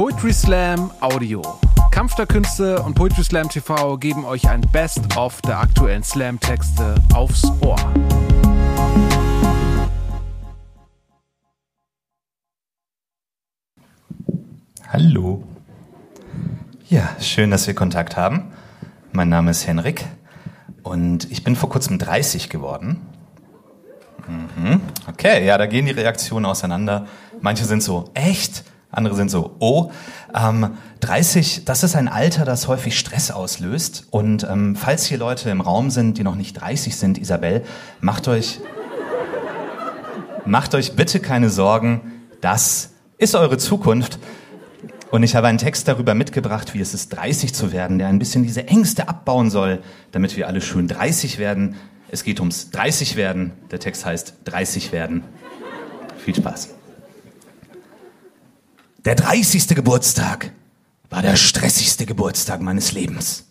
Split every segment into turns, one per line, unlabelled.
Poetry Slam Audio. Kampf der Künste und Poetry Slam TV geben euch ein Best-of der aktuellen Slam-Texte aufs Ohr.
Hallo. Ja, schön, dass wir Kontakt haben. Mein Name ist Henrik und ich bin vor kurzem 30 geworden. Mhm. Okay, ja, da gehen die Reaktionen auseinander. Manche sind so, echt? Andere sind so, oh. Ähm, 30, das ist ein Alter, das häufig Stress auslöst. Und ähm, falls hier Leute im Raum sind, die noch nicht 30 sind, Isabel, macht euch, macht euch bitte keine Sorgen. Das ist eure Zukunft. Und ich habe einen Text darüber mitgebracht, wie es ist, 30 zu werden, der ein bisschen diese Ängste abbauen soll, damit wir alle schön 30 werden. Es geht ums 30 werden. Der Text heißt 30 werden. Viel Spaß. Der 30. Geburtstag war der stressigste Geburtstag meines Lebens.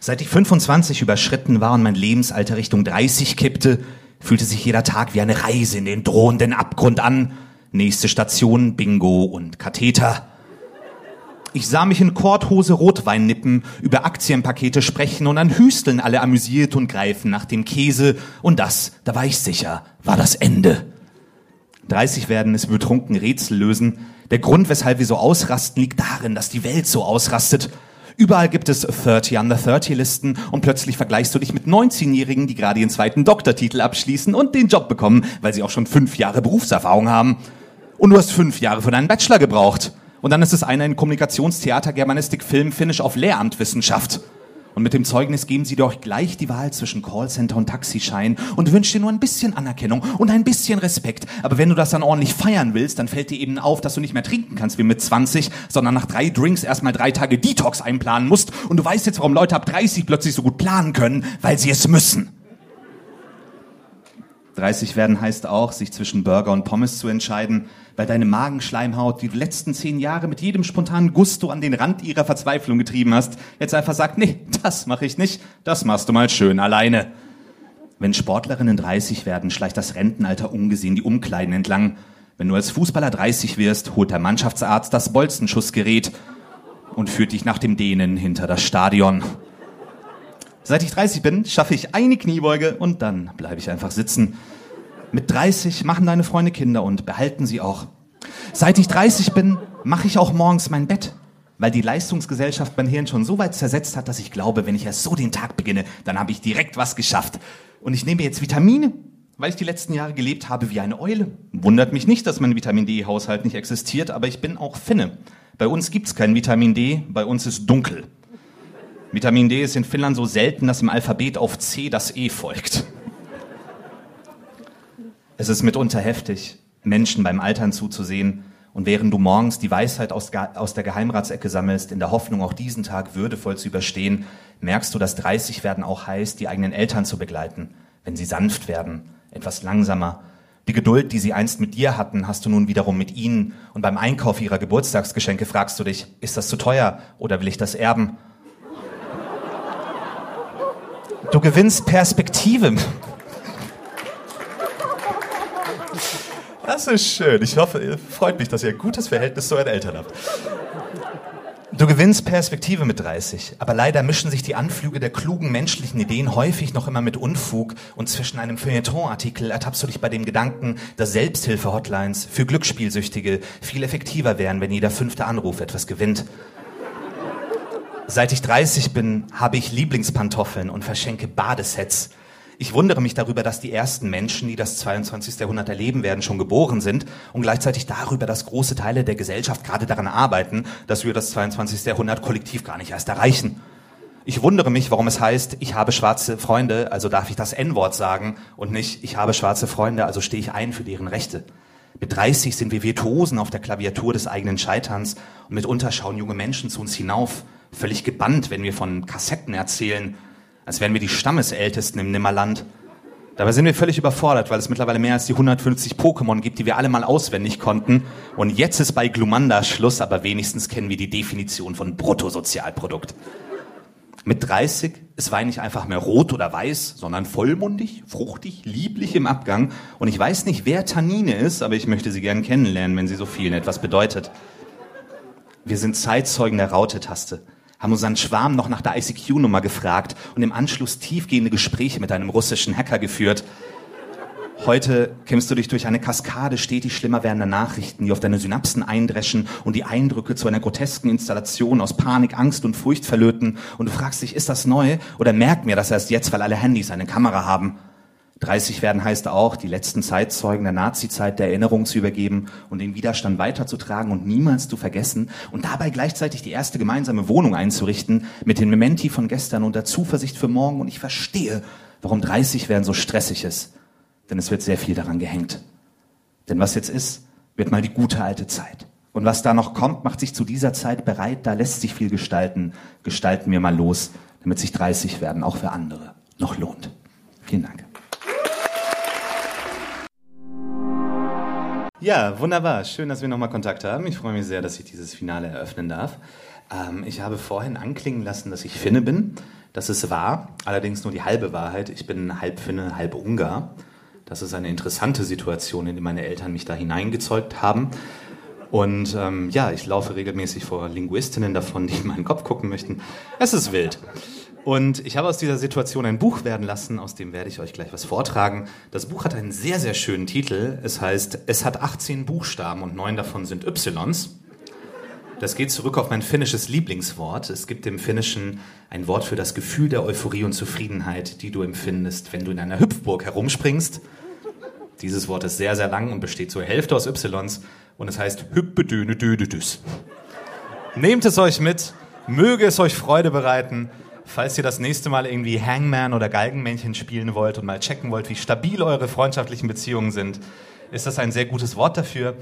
Seit ich 25 überschritten war und mein Lebensalter Richtung 30 kippte, fühlte sich jeder Tag wie eine Reise in den drohenden Abgrund an. Nächste Station, Bingo und Katheter. Ich sah mich in Korthose Rotwein nippen, über Aktienpakete sprechen und an Hüsteln alle amüsiert und greifen nach dem Käse. Und das, da war ich sicher, war das Ende. 30 werden ist betrunken Rätsel lösen. Der Grund, weshalb wir so ausrasten, liegt darin, dass die Welt so ausrastet. Überall gibt es 30 under 30 Listen und plötzlich vergleichst du dich mit 19-Jährigen, die gerade ihren zweiten Doktortitel abschließen und den Job bekommen, weil sie auch schon fünf Jahre Berufserfahrung haben. Und du hast fünf Jahre für deinen Bachelor gebraucht. Und dann ist es einer in Kommunikationstheater, Germanistik, Film, Finish auf Lehramtwissenschaft. Und mit dem Zeugnis geben sie doch gleich die Wahl zwischen Callcenter und Taxischein und wünschen dir nur ein bisschen Anerkennung und ein bisschen Respekt. Aber wenn du das dann ordentlich feiern willst, dann fällt dir eben auf, dass du nicht mehr trinken kannst wie mit 20, sondern nach drei Drinks erstmal drei Tage Detox einplanen musst. Und du weißt jetzt, warum Leute ab 30 plötzlich so gut planen können, weil sie es müssen. 30 werden heißt auch, sich zwischen Burger und Pommes zu entscheiden, weil deine Magenschleimhaut, die du letzten zehn Jahre mit jedem spontanen Gusto an den Rand ihrer Verzweiflung getrieben hast, jetzt einfach sagt, nee, das mache ich nicht, das machst du mal schön alleine. Wenn Sportlerinnen 30 werden, schleicht das Rentenalter ungesehen die Umkleiden entlang. Wenn du als Fußballer 30 wirst, holt der Mannschaftsarzt das Bolzenschussgerät und führt dich nach dem Dehnen hinter das Stadion. Seit ich 30 bin, schaffe ich eine Kniebeuge und dann bleibe ich einfach sitzen. Mit 30 machen deine Freunde Kinder und behalten sie auch. Seit ich 30 bin, mache ich auch morgens mein Bett, weil die Leistungsgesellschaft mein Hirn schon so weit zersetzt hat, dass ich glaube, wenn ich erst so den Tag beginne, dann habe ich direkt was geschafft. Und ich nehme jetzt Vitamine, weil ich die letzten Jahre gelebt habe wie eine Eule. Wundert mich nicht, dass mein Vitamin D-Haushalt nicht existiert, aber ich bin auch Finne. Bei uns gibt's kein Vitamin D, bei uns ist dunkel. Vitamin D ist in Finnland so selten, dass im Alphabet auf C das E folgt. Es ist mitunter heftig, Menschen beim Altern zuzusehen und während du morgens die Weisheit aus, aus der Geheimratsecke sammelst, in der Hoffnung, auch diesen Tag würdevoll zu überstehen, merkst du, dass 30 werden auch heißt, die eigenen Eltern zu begleiten, wenn sie sanft werden, etwas langsamer. Die Geduld, die sie einst mit dir hatten, hast du nun wiederum mit ihnen. Und beim Einkauf ihrer Geburtstagsgeschenke fragst du dich, ist das zu teuer oder will ich das erben? Du gewinnst Perspektive. Das ist schön. Ich hoffe, freut mich, dass ihr ein gutes Verhältnis zu euren Eltern habt. Du gewinnst Perspektive mit 30, aber leider mischen sich die Anflüge der klugen menschlichen Ideen häufig noch immer mit Unfug und zwischen einem Feuilleton-Artikel ertappst du dich bei dem Gedanken, dass Selbsthilfe-Hotlines für Glücksspielsüchtige viel effektiver wären, wenn jeder fünfte Anruf etwas gewinnt. Seit ich 30 bin, habe ich Lieblingspantoffeln und verschenke Badesets. Ich wundere mich darüber, dass die ersten Menschen, die das 22. Jahrhundert erleben werden, schon geboren sind und gleichzeitig darüber, dass große Teile der Gesellschaft gerade daran arbeiten, dass wir das 22. Jahrhundert kollektiv gar nicht erst erreichen. Ich wundere mich, warum es heißt, ich habe schwarze Freunde, also darf ich das N-Wort sagen und nicht, ich habe schwarze Freunde, also stehe ich ein für deren Rechte. Mit 30 sind wir Virtuosen auf der Klaviatur des eigenen Scheiterns und mitunter schauen junge Menschen zu uns hinauf, völlig gebannt, wenn wir von Kassetten erzählen, als wären wir die Stammesältesten im Nimmerland. Dabei sind wir völlig überfordert, weil es mittlerweile mehr als die 150 Pokémon gibt, die wir alle mal auswendig konnten. Und jetzt ist bei Glumanda Schluss, aber wenigstens kennen wir die Definition von Bruttosozialprodukt. Mit 30 ist Wein nicht einfach mehr rot oder weiß, sondern vollmundig, fruchtig, lieblich im Abgang. Und ich weiß nicht, wer Tannine ist, aber ich möchte sie gern kennenlernen, wenn sie so vielen etwas bedeutet. Wir sind Zeitzeugen der Raute-Taste, haben unseren Schwarm noch nach der ICQ-Nummer gefragt und im Anschluss tiefgehende Gespräche mit einem russischen Hacker geführt. Heute kämpfst du dich durch eine Kaskade stetig schlimmer werdender Nachrichten, die auf deine Synapsen eindreschen und die Eindrücke zu einer grotesken Installation aus Panik, Angst und Furcht verlöten. Und du fragst dich, ist das neu? Oder merkt mir das erst jetzt, weil alle Handys eine Kamera haben? 30 werden heißt auch, die letzten Zeitzeugen der Nazizeit der Erinnerung zu übergeben und den Widerstand weiterzutragen und niemals zu vergessen und dabei gleichzeitig die erste gemeinsame Wohnung einzurichten mit den Mementi von gestern und der Zuversicht für morgen. Und ich verstehe, warum 30 werden so stressig ist. Denn es wird sehr viel daran gehängt. Denn was jetzt ist, wird mal die gute alte Zeit. Und was da noch kommt, macht sich zu dieser Zeit bereit. Da lässt sich viel gestalten. Gestalten wir mal los, damit sich 30 werden auch für andere noch lohnt. Vielen Dank. Ja, wunderbar. Schön, dass wir nochmal Kontakt haben. Ich freue mich sehr, dass ich dieses Finale eröffnen darf. Ähm, ich habe vorhin anklingen lassen, dass ich Finne bin. Das ist wahr, allerdings nur die halbe Wahrheit. Ich bin halb Finne, halb Ungar. Das ist eine interessante Situation, in die meine Eltern mich da hineingezeugt haben. Und ähm, ja, ich laufe regelmäßig vor Linguistinnen davon, die in meinen Kopf gucken möchten. Es ist wild. Und ich habe aus dieser Situation ein Buch werden lassen, aus dem werde ich euch gleich was vortragen. Das Buch hat einen sehr, sehr schönen Titel. Es heißt, es hat 18 Buchstaben und neun davon sind Ys. Das geht zurück auf mein finnisches Lieblingswort. Es gibt im Finnischen ein Wort für das Gefühl der Euphorie und Zufriedenheit, die du empfindest, wenn du in einer Hüpfburg herumspringst. Dieses Wort ist sehr, sehr lang und besteht zur Hälfte aus Ys und es heißt Hüppedöne Dödedüs. Nehmt es euch mit, möge es euch Freude bereiten falls ihr das nächste Mal irgendwie Hangman oder Galgenmännchen spielen wollt und mal checken wollt, wie stabil eure freundschaftlichen Beziehungen sind, ist das ein sehr gutes Wort dafür.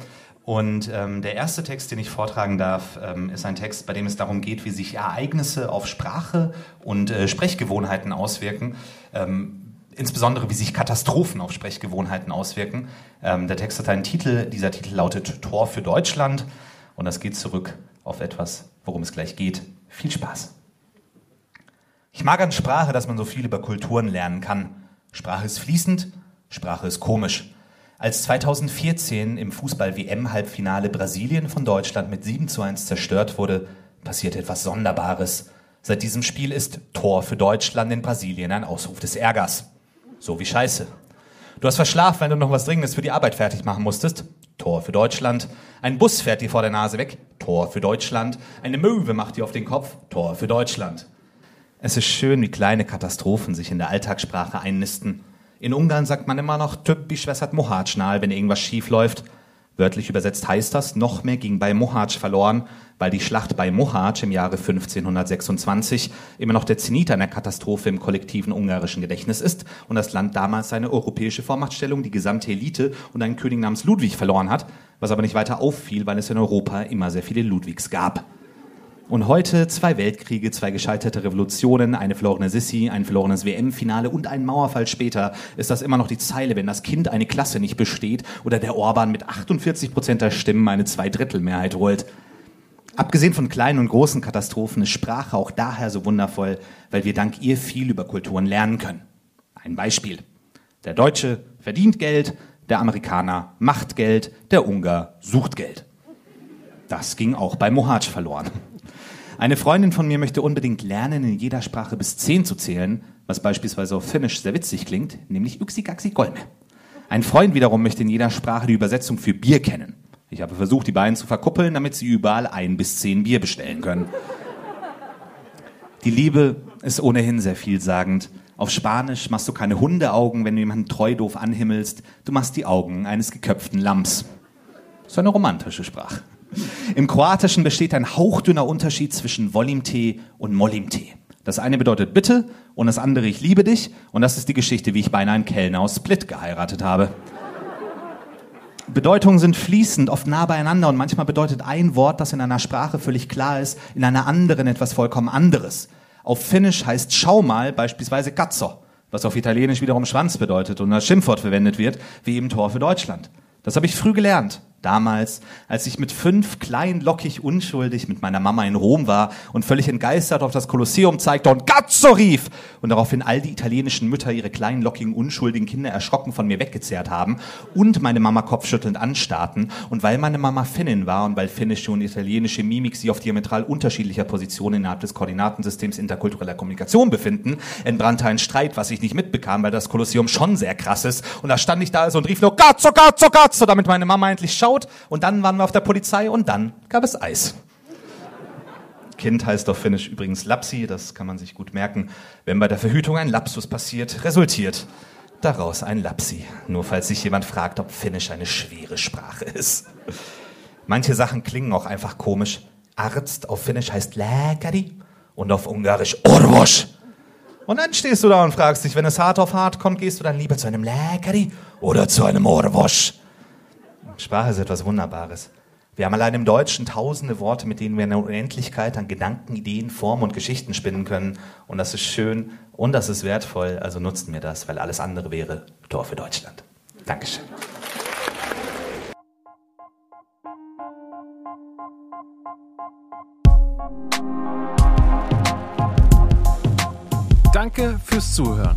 Und ähm, der erste Text, den ich vortragen darf, ähm, ist ein Text, bei dem es darum geht, wie sich Ereignisse auf Sprache und äh, Sprechgewohnheiten auswirken. Ähm, insbesondere wie sich Katastrophen auf Sprechgewohnheiten auswirken. Ähm, der Text hat einen Titel, dieser Titel lautet Tor für Deutschland und das geht zurück auf etwas, worum es gleich geht. Viel Spaß! Ich mag an Sprache, dass man so viel über Kulturen lernen kann. Sprache ist fließend, Sprache ist komisch. Als 2014 im Fußball-WM-Halbfinale Brasilien von Deutschland mit 7 zu 1 zerstört wurde, passierte etwas Sonderbares. Seit diesem Spiel ist Tor für Deutschland in Brasilien ein Ausruf des Ärgers. So wie Scheiße. Du hast verschlafen, wenn du noch was Dringendes für die Arbeit fertig machen musstest. Tor für Deutschland. Ein Bus fährt dir vor der Nase weg. Tor für Deutschland. Eine Möwe macht dir auf den Kopf. Tor für Deutschland. Es ist schön, wie kleine Katastrophen sich in der Alltagssprache einnisten. In Ungarn sagt man immer noch typisch wessert Mohatschnal, wenn irgendwas schief läuft. Wörtlich übersetzt heißt das, noch mehr ging bei Mohacs verloren, weil die Schlacht bei Mohacs im Jahre 1526 immer noch der Zenit einer Katastrophe im kollektiven ungarischen Gedächtnis ist und das Land damals seine europäische Vormachtstellung, die gesamte Elite und einen König namens Ludwig verloren hat, was aber nicht weiter auffiel, weil es in Europa immer sehr viele Ludwigs gab. Und heute zwei Weltkriege, zwei gescheiterte Revolutionen, eine verlorene Sissi, ein verlorenes WM-Finale und ein Mauerfall später ist das immer noch die Zeile, wenn das Kind eine Klasse nicht besteht oder der Orban mit 48 Prozent der Stimmen eine Zweidrittelmehrheit holt. Abgesehen von kleinen und großen Katastrophen ist Sprache auch daher so wundervoll, weil wir dank ihr viel über Kulturen lernen können. Ein Beispiel. Der Deutsche verdient Geld, der Amerikaner macht Geld, der Ungar sucht Geld. Das ging auch bei Mohatsch verloren. Eine Freundin von mir möchte unbedingt lernen, in jeder Sprache bis zehn zu zählen, was beispielsweise auf Finnisch sehr witzig klingt, nämlich Yksi Kolme. Ein Freund wiederum möchte in jeder Sprache die Übersetzung für Bier kennen. Ich habe versucht, die beiden zu verkuppeln, damit sie überall ein bis zehn Bier bestellen können. Die Liebe ist ohnehin sehr vielsagend. Auf Spanisch machst du keine Hundeaugen, wenn du jemanden treu doof anhimmelst. Du machst die Augen eines geköpften Lamms. Ist eine romantische Sprache. Im Kroatischen besteht ein hauchdünner Unterschied zwischen Volimte und Molimte. Das eine bedeutet bitte und das andere ich liebe dich. Und das ist die Geschichte, wie ich beinahe einen Kellner aus Split geheiratet habe. Bedeutungen sind fließend, oft nah beieinander und manchmal bedeutet ein Wort, das in einer Sprache völlig klar ist, in einer anderen etwas vollkommen anderes. Auf Finnisch heißt Schau mal beispielsweise Cazzo, was auf Italienisch wiederum Schwanz bedeutet und als Schimpfwort verwendet wird, wie eben Tor für Deutschland. Das habe ich früh gelernt Damals, als ich mit fünf klein, lockig, unschuldig mit meiner Mama in Rom war und völlig entgeistert auf das Kolosseum zeigte und Gazzo rief und daraufhin all die italienischen Mütter ihre kleinen, lockigen, unschuldigen Kinder erschrocken von mir weggezerrt haben und meine Mama kopfschüttelnd anstarrten. Und weil meine Mama Finnin war und weil finnische und italienische Mimik sie auf diametral unterschiedlicher Positionen innerhalb des Koordinatensystems interkultureller Kommunikation befinden, entbrannte ein Streit, was ich nicht mitbekam, weil das Kolosseum schon sehr krass ist. Und da stand ich da also und rief nur Gazzo, Gazzo, Gazzo, damit meine Mama endlich schaut geschaut und dann waren wir auf der Polizei und dann gab es Eis. Kind heißt auf Finnisch übrigens Lapsi, das kann man sich gut merken. Wenn bei der Verhütung ein Lapsus passiert, resultiert daraus ein Lapsi. Nur falls sich jemand fragt, ob Finnisch eine schwere Sprache ist. Manche Sachen klingen auch einfach komisch. Arzt auf Finnisch heißt Läkari und auf Ungarisch Orvos. Und dann stehst du da und fragst dich, wenn es hart auf hart kommt, gehst du dann lieber zu einem Läkari oder zu einem Orvos? Sprache ist etwas Wunderbares. Wir haben allein im Deutschen tausende Worte, mit denen wir eine Unendlichkeit an Gedanken, Ideen, Formen und Geschichten spinnen können. Und das ist schön und das ist wertvoll. Also nutzen wir das, weil alles andere wäre Tor für Deutschland. Dankeschön.
Danke fürs Zuhören.